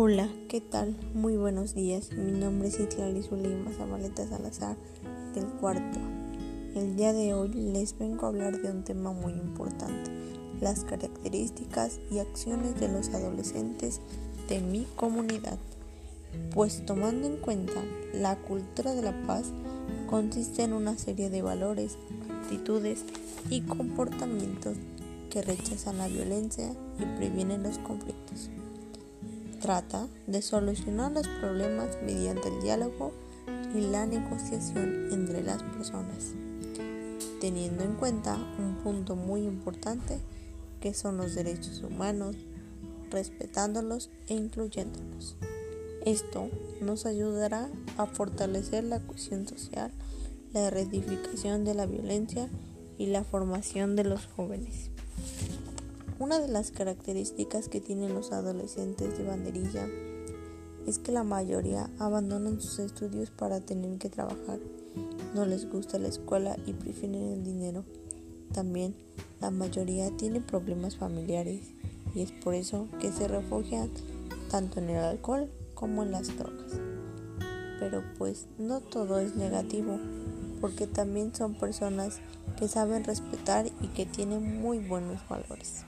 Hola, ¿qué tal? Muy buenos días. Mi nombre es Itlali Zulima Zabaleta Salazar del cuarto. El día de hoy les vengo a hablar de un tema muy importante, las características y acciones de los adolescentes de mi comunidad. Pues tomando en cuenta la cultura de la paz consiste en una serie de valores, actitudes y comportamientos que rechazan la violencia y previenen los conflictos. Trata de solucionar los problemas mediante el diálogo y la negociación entre las personas, teniendo en cuenta un punto muy importante que son los derechos humanos, respetándolos e incluyéndolos. Esto nos ayudará a fortalecer la cohesión social, la erradicación de la violencia y la formación de los jóvenes. Una de las características que tienen los adolescentes de banderilla es que la mayoría abandonan sus estudios para tener que trabajar. No les gusta la escuela y prefieren el dinero. También la mayoría tiene problemas familiares y es por eso que se refugian tanto en el alcohol como en las drogas. Pero pues no todo es negativo, porque también son personas que saben respetar y que tienen muy buenos valores.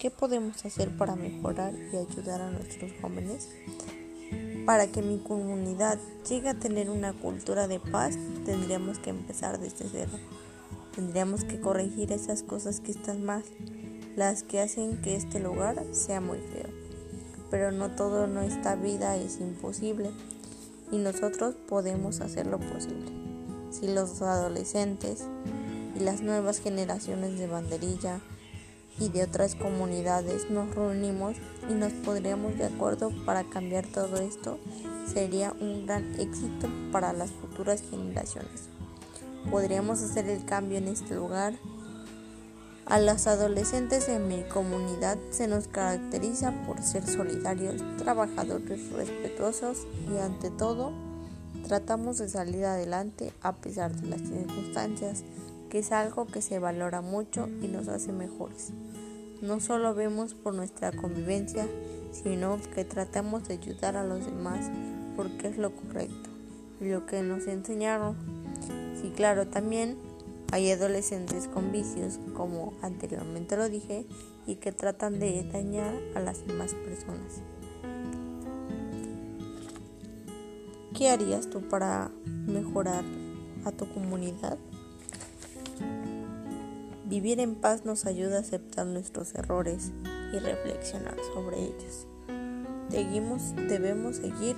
¿Qué podemos hacer para mejorar y ayudar a nuestros jóvenes? Para que mi comunidad llegue a tener una cultura de paz, tendríamos que empezar desde cero. Tendríamos que corregir esas cosas que están mal, las que hacen que este lugar sea muy feo. Pero no todo nuestra vida es imposible y nosotros podemos hacer lo posible. Si los adolescentes y las nuevas generaciones de banderilla y de otras comunidades nos reunimos y nos podríamos de acuerdo para cambiar todo esto, sería un gran éxito para las futuras generaciones. Podríamos hacer el cambio en este lugar. A los adolescentes en mi comunidad se nos caracteriza por ser solidarios, trabajadores, respetuosos y ante todo tratamos de salir adelante a pesar de las circunstancias que es algo que se valora mucho y nos hace mejores. No solo vemos por nuestra convivencia, sino que tratamos de ayudar a los demás porque es lo correcto y lo que nos enseñaron. Sí, claro, también hay adolescentes con vicios, como anteriormente lo dije, y que tratan de dañar a las demás personas. ¿Qué harías tú para mejorar a tu comunidad? Vivir en paz nos ayuda a aceptar nuestros errores y reflexionar sobre ellos. debemos seguir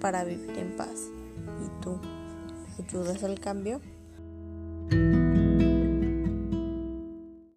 para vivir en paz. ¿Y tú ayudas al cambio?